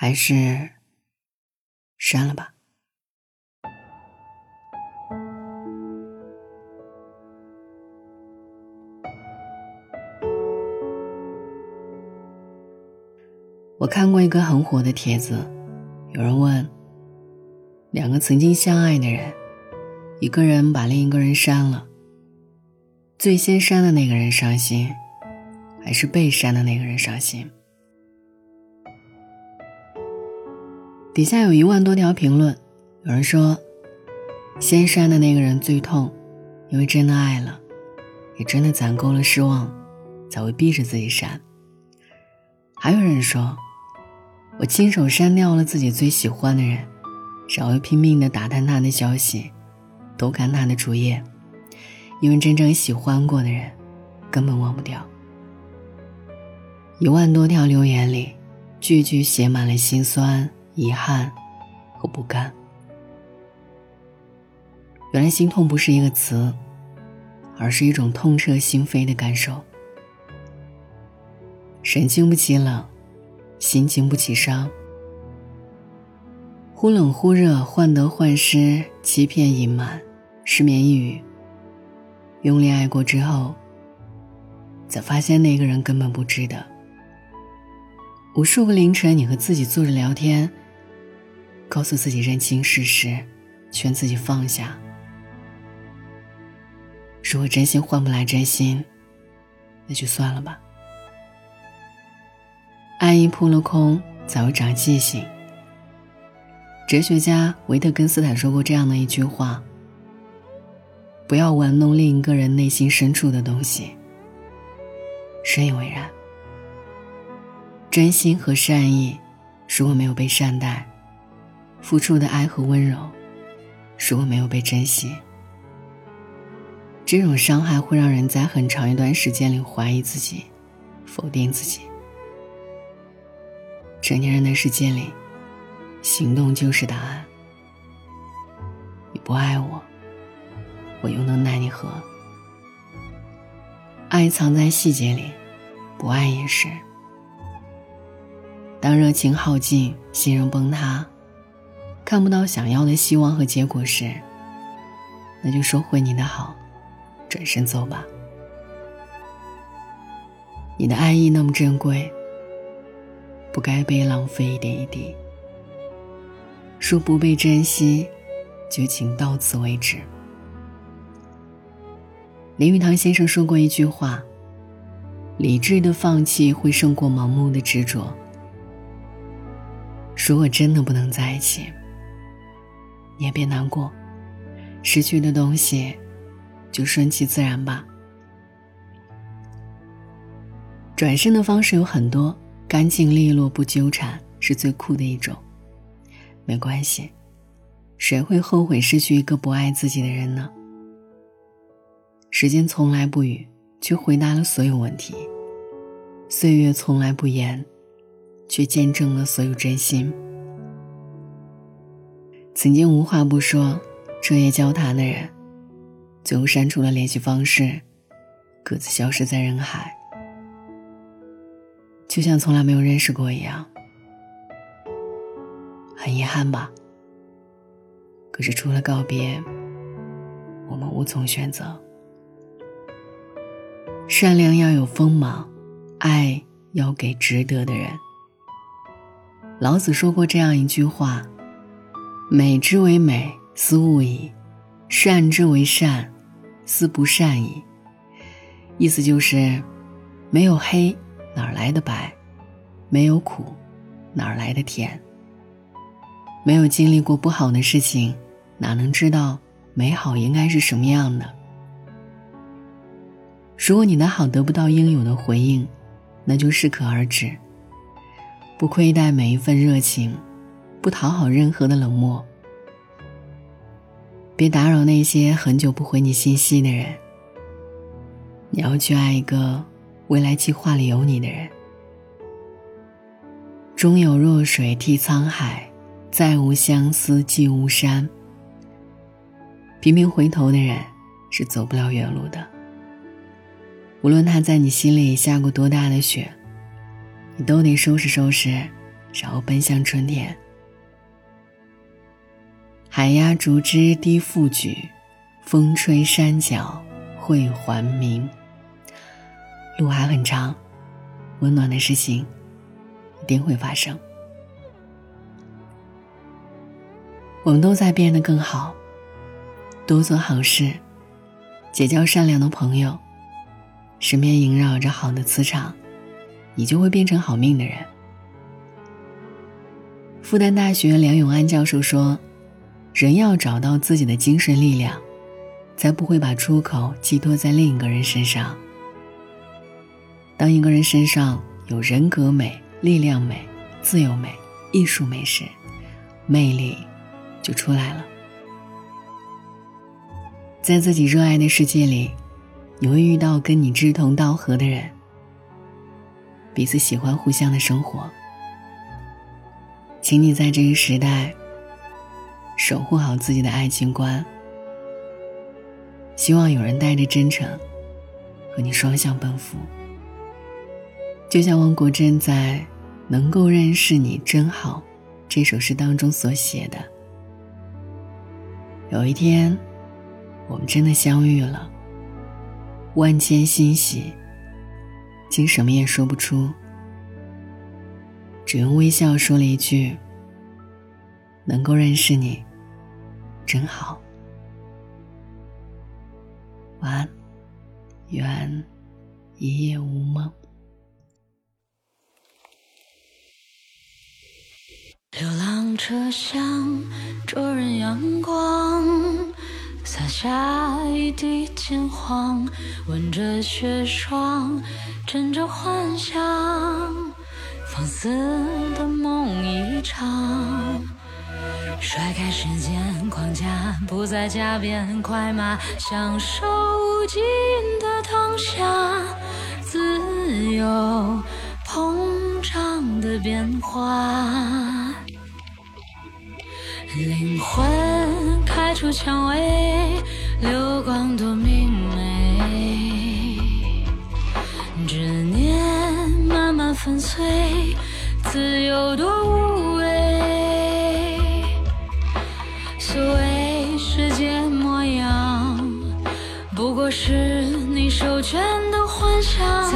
还是删了吧。我看过一个很火的帖子，有人问：两个曾经相爱的人，一个人把另一个人删了，最先删的那个人伤心，还是被删的那个人伤心？底下有一万多条评论，有人说：先删的那个人最痛，因为真的爱了，也真的攒够了失望，才会逼着自己删。还有人说。我亲手删掉了自己最喜欢的人，然后拼命的打探他的消息，偷看他的主页，因为真正喜欢过的人，根本忘不掉。一万多条留言里，句句写满了心酸、遗憾和不甘。原来心痛不是一个词，而是一种痛彻心扉的感受。神经不起冷。心经不起伤，忽冷忽热，患得患失，欺骗隐瞒，失眠抑郁。用力爱过之后，才发现那个人根本不值得。无数个凌晨，你和自己坐着聊天，告诉自己认清事实，劝自己放下。如果真心换不来真心，那就算了吧。爱意扑了空，才会长记性。哲学家维特根斯坦说过这样的一句话：“不要玩弄另一个人内心深处的东西。”深以为然。真心和善意，如果没有被善待，付出的爱和温柔，如果没有被珍惜，这种伤害会让人在很长一段时间里怀疑自己，否定自己。成年人的世界里，行动就是答案。你不爱我，我又能奈你何？爱藏在细节里，不爱也是。当热情耗尽，信任崩塌，看不到想要的希望和结果时，那就收回你的好，转身走吧。你的爱意那么珍贵。不该被浪费一点一滴。说不被珍惜，就请到此为止。林语堂先生说过一句话：“理智的放弃会胜过盲目的执着。”如果真的不能在一起，也别难过，失去的东西就顺其自然吧。转身的方式有很多。干净利落不纠缠是最酷的一种，没关系，谁会后悔失去一个不爱自己的人呢？时间从来不语，却回答了所有问题；岁月从来不言，却见证了所有真心。曾经无话不说、彻夜交谈的人，最后删除了联系方式，各自消失在人海。就像从来没有认识过一样，很遗憾吧。可是除了告别，我们无从选择。善良要有锋芒，爱要给值得的人。老子说过这样一句话：“美之为美，斯恶已；善之为善，斯不善已。”意思就是，没有黑。哪来的白？没有苦，哪来的甜？没有经历过不好的事情，哪能知道美好应该是什么样的？如果你的好得不到应有的回应，那就适可而止。不亏待每一份热情，不讨好任何的冷漠。别打扰那些很久不回你信息的人。你要去爱一个。未来计划里有你的人，终有弱水替沧海，再无相思寄巫山。频频回头的人是走不了远路的。无论他在你心里下过多大的雪，你都得收拾收拾，然后奔向春天。海压竹枝低复举，风吹山脚会还明。路还很长，温暖的事情一定会发生。我们都在变得更好，多做好事，结交善良的朋友，身边萦绕着好的磁场，你就会变成好命的人。复旦大学梁永安教授说：“人要找到自己的精神力量，才不会把出口寄托在另一个人身上。当一个人身上有人格美、力量美、自由美、艺术美时，魅力。”就出来了。在自己热爱的世界里，你会遇到跟你志同道合的人，彼此喜欢互相的生活。请你在这个时代守护好自己的爱情观。希望有人带着真诚和你双向奔赴。就像汪国真在《能够认识你真好》这首诗当中所写的。有一天，我们真的相遇了。万千欣喜，竟什么也说不出，只用微笑说了一句：“能够认识你，真好。”晚安，愿一夜无梦。流浪车厢，灼人阳光，洒下一地金黄，吻着雪霜，枕着幻想，放肆的梦一场。甩开时间框架，不再加鞭快马，享受无尽的当下，自由膨胀的变化。灵魂开出蔷薇，流光多明媚。执念慢慢粉碎，自由多无全都幻想